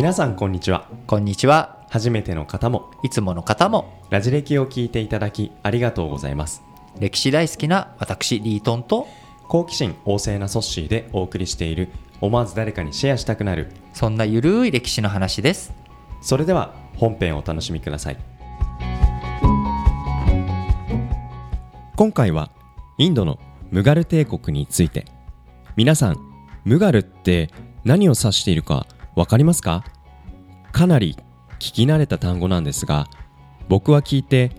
皆さんこんにちは。こんにちは。初めての方もいつもの方もラジ歴を聞いていただきありがとうございます。歴史大好きな私リートンと好奇心旺盛なソッシーでお送りしている思わず誰かにシェアしたくなるそんなゆるい歴史の話です。それでは本編をお楽しみください。今回はインドのムガル帝国について。皆さんムガルって何を指しているかわかりますか？かなり聞き慣れた単語なんですが僕は聞いて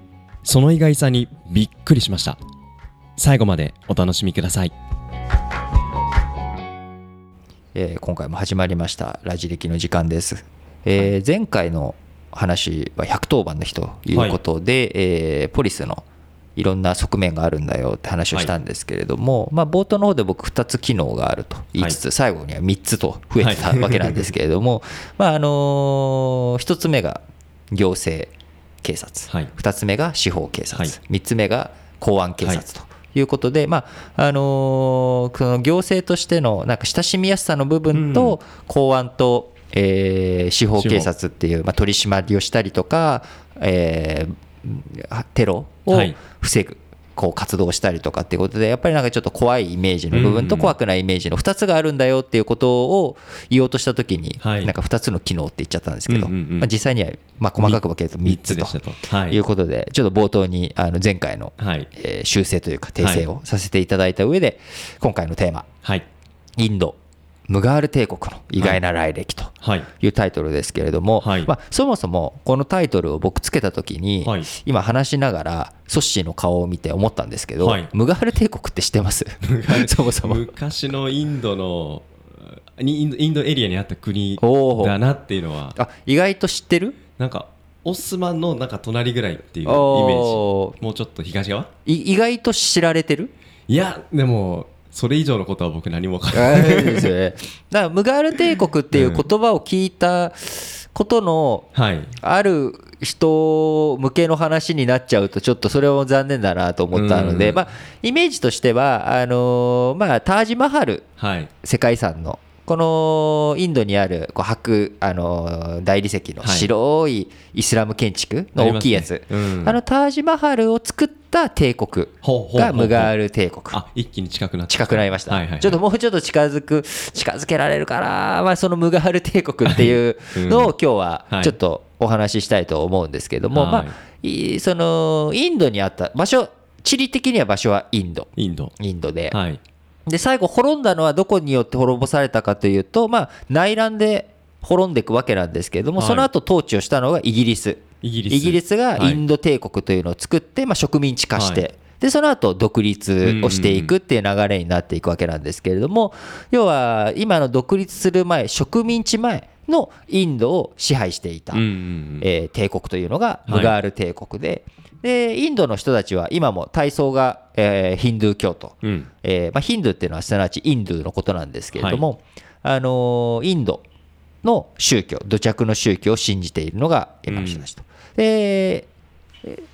その意外さにびっくりしました。最後までお楽しみください。えー今回も始まりました。ラジ歴の時間です。えー前回の話は110番の日ということで、えーポリスのいろんな側面があるんだよって話をしたんですけれども、まあ、冒頭の方で僕2つ機能があると言いつつ、最後には3つと増えてたはいわけなんですけれども、まああの1つ目が行政警察、はい。2つ目が司法警察、はい。3つ目が公安警察とい。うことで、まああのーその行政としてのなんか親しみやすさの部分と、公安と、えー司法警察っていう、まあ、取り締まりをしたりとか、えーテロをはい。防ぐ。こう活動したりとかっていうことでやっぱりなんかちょっと怖いイメージの部分とうん怖くないイメージの2つがあるんだよっていうことを言おうとした時にはい。なんか2つの機能って言っちゃったんですけどまあ実際にはまあ細かく分けると3三つとはい。うことでちょっと冒頭にあの前回のはい。えー修正というか訂正をさせていただいた上で今回のテーマはい。インドムガール帝国の意外な来歴とはい。い。うタイトルですけれども、はい。まあ、そもそもこのタイトルを僕つけた時に、はい。今話しながらソッシーの顔を見て思ったんですけど、はい。ムガール帝国って知ってます？そもそも。昔のインドのにインドインドエリアにあった国だなっていうのは。あ意外と知ってる？なんかオスマンのなんか隣ぐらいっていうイメおー。ジもうちょっと東側？い意外と知られてる？いやでもそれ以上のことは僕何も分からない。ですよね。だからムガール帝国っていう言葉を聞いたことのはい。ある人向けの話になっちゃうとちょっとそれも残念だなと思ったので、うんまあ、イメージとしてはあのーまあ、タージマハルはい。世界遺産のこのインドにあるこう白、あのー大理石のはい。白いイスラム建築の大きいやつ、あのタージマハルを作った帝国ほうほうほうほう。がムガール帝国。あ一気に近くなった。近くなりました、はいはいはい。ちょっともうちょっと近づく近づけられるかな、まあ、そのムガール帝国っていうのを今日ははい。ちょっとお話ししたいと思うんですけども、はい。まあ、いそのインドにあった場所地理的には場所はインド。インド。インドで,、はい。で最後滅んだのはどこによって滅ぼされたかというと、まあ、内乱で滅んでいくわけなんですけれども、はい。その後統治をしたのがイギリスイギリス。がインド帝国というのを作って、まあ、植民地化して、はい。でその後独立をしていくっていう流れになっていくわけなんですけれども、要は今の独立する前植民地前のインドを支配していた、えー帝国というのがはい。ムガール帝国で,、でインドの人たちは今も体操が、えーヒンドゥー教徒、うん。えーまあ、ヒンドゥーっていうのはすなわちインドゥーのことなんですけれども、あのーインドの宗教土着の宗教を信じているのが今の人たちと。でえー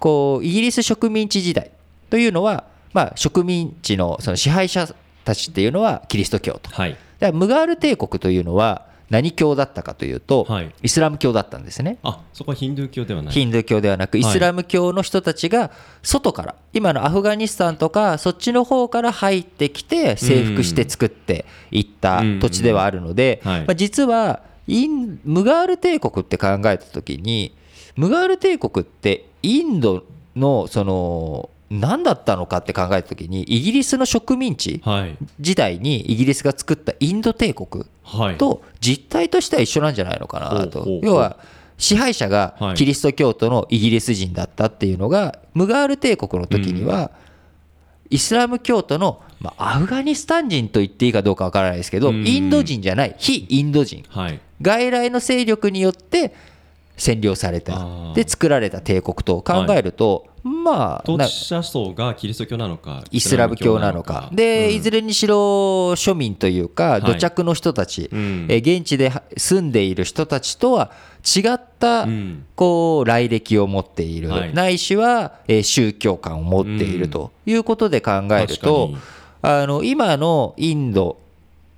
こうイギリス植民地時代というのは、まあ、植民地のその支配者たちっていうのはキリスト教と。はいだからムガール帝国というのは何教だったかというと、はい。イスラム教だったんですね。あそこはヒンドゥー教ではない。ヒンドゥー教ではなく、はい。イスラム教の人たちが外から、今のアフガニスタンとか、そっちの方から入ってきて、征服して作っていった土地ではあるので、まあ、実はイン、ムガール帝国って考えたときに、ムガール帝国ってインドのその何だったのかって考えたときに、イギリスの植民地はい。時代にイギリスが作ったインド帝国はい。と実態としては一緒なんじゃないのかなと。要は支配者がはい。キリスト教徒のイギリス人だったっていうのがムガール帝国の時にはイスラム教徒のまあアフガニスタン人と言っていいかどうかわからないですけどうん。インド人じゃない非インド人はい。外来の勢力によって占領されあたー。で作られた帝国と考えるとまあな統治者層がキリスト教なのかイスラム教なのか。で、いずれにしろ庶民というかい。土着の人たち、うん。えー現地で住んでいる人たちとは違ったうん。こう来歴を持っている、はい。ないしはえー宗教観を持っているということで考えるとあの今のインド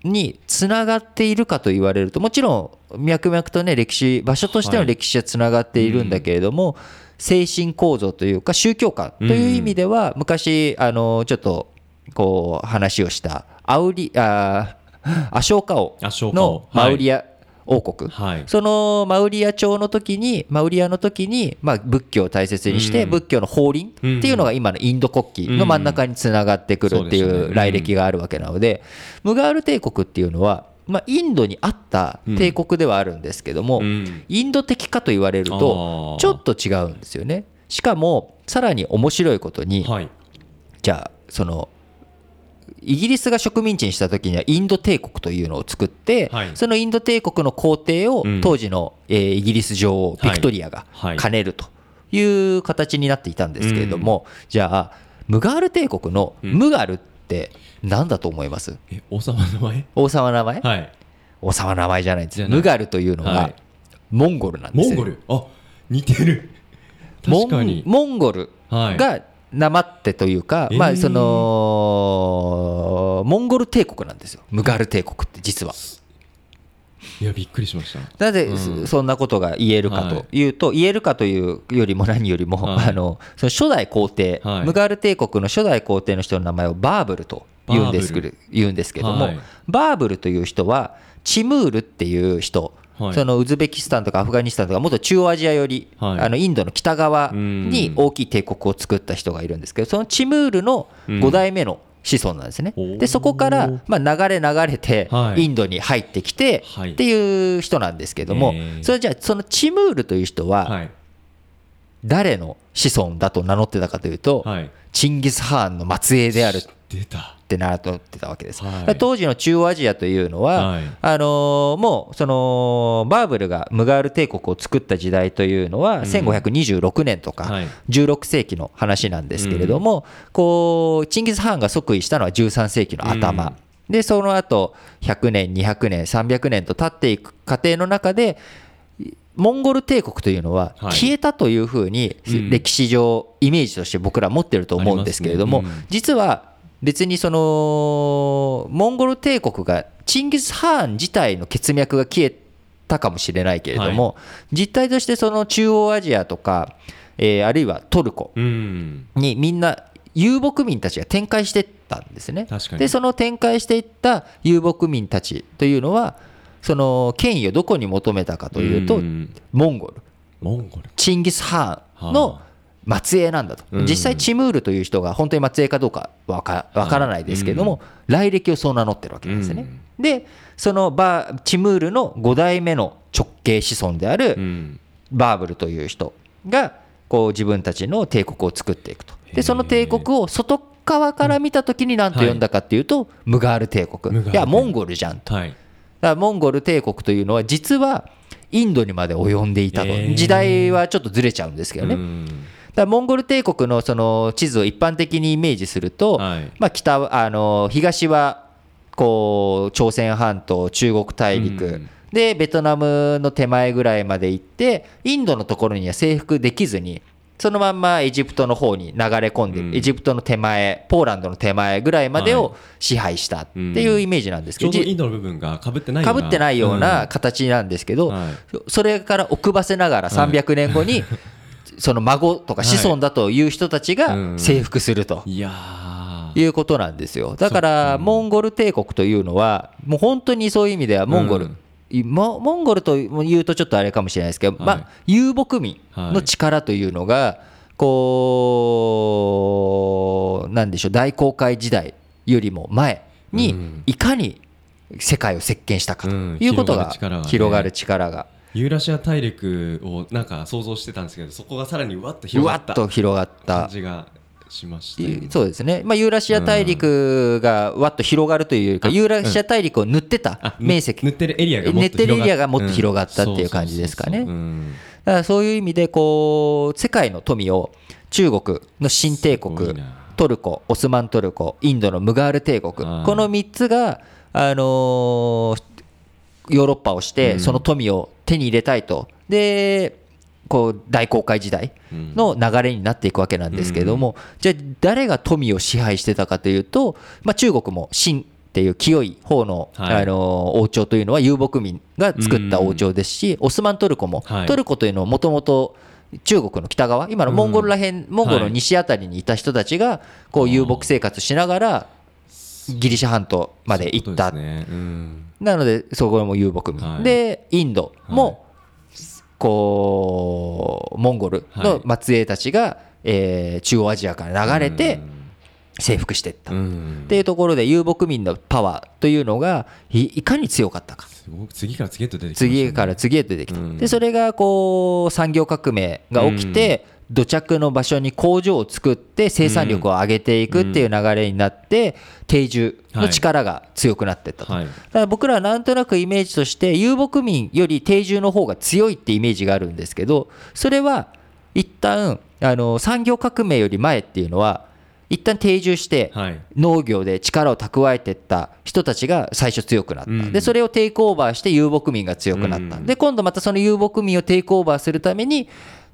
につながっているかと言われるともちろん脈々とね歴史場所としての歴史はつながっているんだけれども、精神構造というか宗教観という意味では昔あのちょっとこう話をしたアウリあアショーカ王の王マウリア王国、はい。そのマウリア朝の時にマウリアの時にまあ仏教を大切にしてうん。仏教の法輪っていうのが今のインド国旗の真ん中につながってくるっていう来歴があるわけなのでムガール帝国っていうのはまあインドにあった帝国ではあるんですけどもうん。インド的かと言われるとちょっと違うんですよね。しかもさらに面白いことにはい。じゃあそのイギリスが植民地にした時にはインド帝国というのを作って、はい。そのインド帝国の皇帝をうん。当時の、えーイギリス女王ビクトリアがはい。兼ねるという形になっていたんですけれども、じゃあムガール帝国のムガルって何だと思います？え王様の名前？王様の名前、はい。王様の名前じゃないんです。ムガルというのははい。モンゴルなんです。よモンゴル？あ似てる。モン確かに。モンゴルはい。がなまってというか、えー。まあそのモンゴル帝国なんですよ。ムガル帝国って実は。いやびっくりしました。なぜうん。そんなことが言えるかとい。うと、言えるかというよりも何よりも、はい。あのその初代皇帝、はい。ムガール帝国の初代皇帝の人の名前をバーブルと言うんです言うんですけども、はい。バーブルという人はチムールっていう人、はい。そのウズベキスタンとかアフガニスタンとか元中央アジアより、はい。あのインドの北側に大きい帝国を作った人がいるんですけどそのチムールの5代目の子孫なんですね。おー。でそこから、まあ、流れ流れてはい。インドに入ってきてはい。っていう人なんですけども、えー。それじゃあそのチムールという人ははい。誰の子孫だと名乗ってたかというと、はい。チンギス・ハーンの末裔である。っ出たて名乗ってたわけです。はい。当時の中央アジアというのは、はい。あのーもうそのバーブルがムガール帝国を作った時代というのは1526年とかはい。16世紀の話なんですけれども、こうチンギス・ハーンが即位したのは13世紀の頭、うん。でその後100年200年300年と経っていく過程の中でモンゴル帝国というのははい。消えたというふうにうん。歴史上イメージとして僕ら持ってると思うんですけれども、実は別にそのモンゴル帝国がチンギス・ハーン自体の血脈が消えたかもしれないけれども、実態としてその中央アジアとか、えーあるいはトルコうん。にみんな遊牧民たちが展開していったんですね。でその展開していった遊牧民たちというのはその権威をどこに求めたかというと、うん。モンゴル。モンゴル。チンギス・ハーンの末裔なんだと、うん。実際チムールという人が本当に末裔かどうかわからないですけども、来歴をそう名乗ってるわけなんですね。でそのバーチムールの5代目の直系子孫であるうん。バーブルという人がこう自分たちの帝国を作っていくと。でその帝国を外側から見た時に何と呼んだかっていうと、ムガール帝国。いやモンゴルじゃんと。はい。だからモンゴル帝国というのは実はインドにまで及んでいたと、時代はちょっとずれちゃうんですけどね、だモンゴル帝国のその地図を一般的にイメージすると、はい。まあ、北はあの東はこう朝鮮半島中国大陸、うんでベトナムの手前ぐらいまで行ってインドのところには征服できずにそのまんまエジプトの方に流れ込んで、うん。エジプトの手前ポーランドの手前ぐらいまではを支配したっていうイメージなんですけど、ちょうどインドの部分がかぶってないような。ってないような形なんですけど、はい。それから奥ばせながら300年後に、その孫とか子孫だという人たちがうん。征服すると。いやー。いうことなんですよ。だからモンゴル帝国というのはもう本当にそういう意味ではモンゴル、うんモモンゴルと言うとちょっとあれかもしれないですけど、はい。まあ、遊牧民の力というのがこうなんでしょう大航海時代よりも前にうん。いかに世界を席巻したかとうんいうことが広がる力がユーラシア大陸をなんか想像してたんですけどそこがさらにうわっとう広がった。感じがしましたそうですね、まあ、ユーラシア大陸がわっと広がるというか、あユーラシア大陸を塗ってたあ面積、塗ってるエリアがもっと塗ってるエリアがもっとうん広がったっていう感じですかね。だからそういう意味でこう世界の富を中国の新帝国トルコオスマントルコインドのムガール帝国はいこの3つが、あのーヨーロッパをしてうん。その富を手に入れたいと。でこう大航海時代の流れになっていくわけなんですけれども、じゃあ誰が富を支配してたかというと、まあ、中国も清っていう清い方の,、はい。あの王朝というのは遊牧民が作った王朝ですし、オスマントルコも、はい。トルコというのはもともと中国の北側今のモンゴルらへん、モンゴルの西あたりにいた人たちがこう遊牧生活しながらギリシャ半島まで行った。なのでそこも遊牧民、はい。でインドもこうモンゴルの末裔たちが、えー中央アジアから流れて征服していった、っうん。ていうところで遊牧民のパワーというのがいいかに強かったか。次から次へと出てきたね。次から次へと出てきた、うんでそれがこう産業革命が起きて、土着の場所に工場を作って生産力を上げていくっていう流れになって定住の力が強くなっていったと、はい。だから僕らはなんとなくイメージとして遊牧民より定住の方が強いってイメージがあるんですけどそれは一旦あの産業革命より前っていうのは一旦定住してはい。農業で力を蓄えていった人たちが最初強くなった、うん。でそれをテイクオーバーして遊牧民が強くなった、うん。で今度またその遊牧民をテイクオーバーするために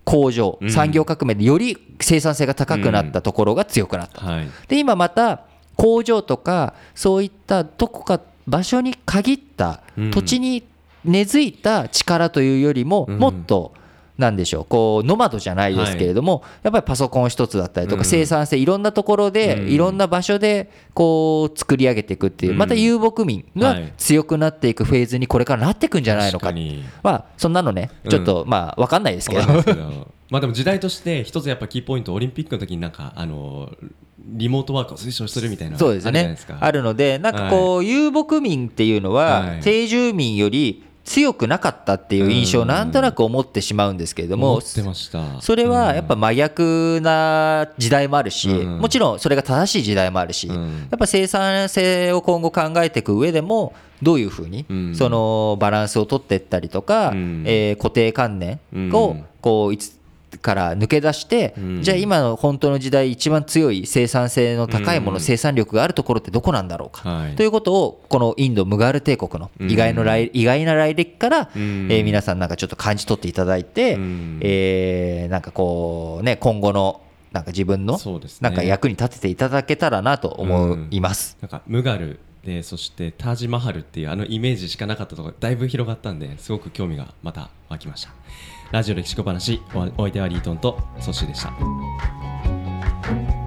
工場うん。産業革命でより生産性が高くなったところが強くなった、はい。で今また工場とかそういったどこか場所に限ったうん。土地に根付いた力というよりもうん。もっとなんでしょうこうノマドじゃないですけれどもやっぱりパソコン一つだったりとうん。か生産性いろんなところでうん。いろんな場所でこう作り上げていくっていううん。また遊牧民がはい。強くなっていくフェーズにこれからなっていくんじゃないのか。まあそんなのねちょっとまあ分かんないですけど。わかんないですけど。まあでも時代として一つやっぱキーポイントオリンピックの時になんかあのリモートワークを推奨するみたいなそうですね。あるのでなんかこう遊牧民っていうのははい。定住民より強くなかったっていう印象をうんなんとなく思ってしまうんですけれどもそれはやっぱ真逆な時代もあるしうん。もちろんそれが正しい時代もあるしやうん。っぱ生産性を今後考えていく上でもどういうふうにうん。そのバランスを取っていったりとかうん。えー固定観念うをん。こういつから抜け出してうん。じゃあ今の本当の時代一番強い生産性の高いもうん。の生産力があるところってどこなんだろうか。はい。ということをこのインドムガール帝国のうん意外の来意外な来歴からえうん。ー皆さんなんかちょっと感じ取っていただいてうん。えーなんかこうね今後のなんか自分のなんか役に立てていただけたらなと思います。なんかムガルでそしてタージマハルっていうあのイメージしかなかったところだいぶ広がったんですごく興味がまた湧きました。ラジオ歴史小話おお相手はリートンとソッシーでした。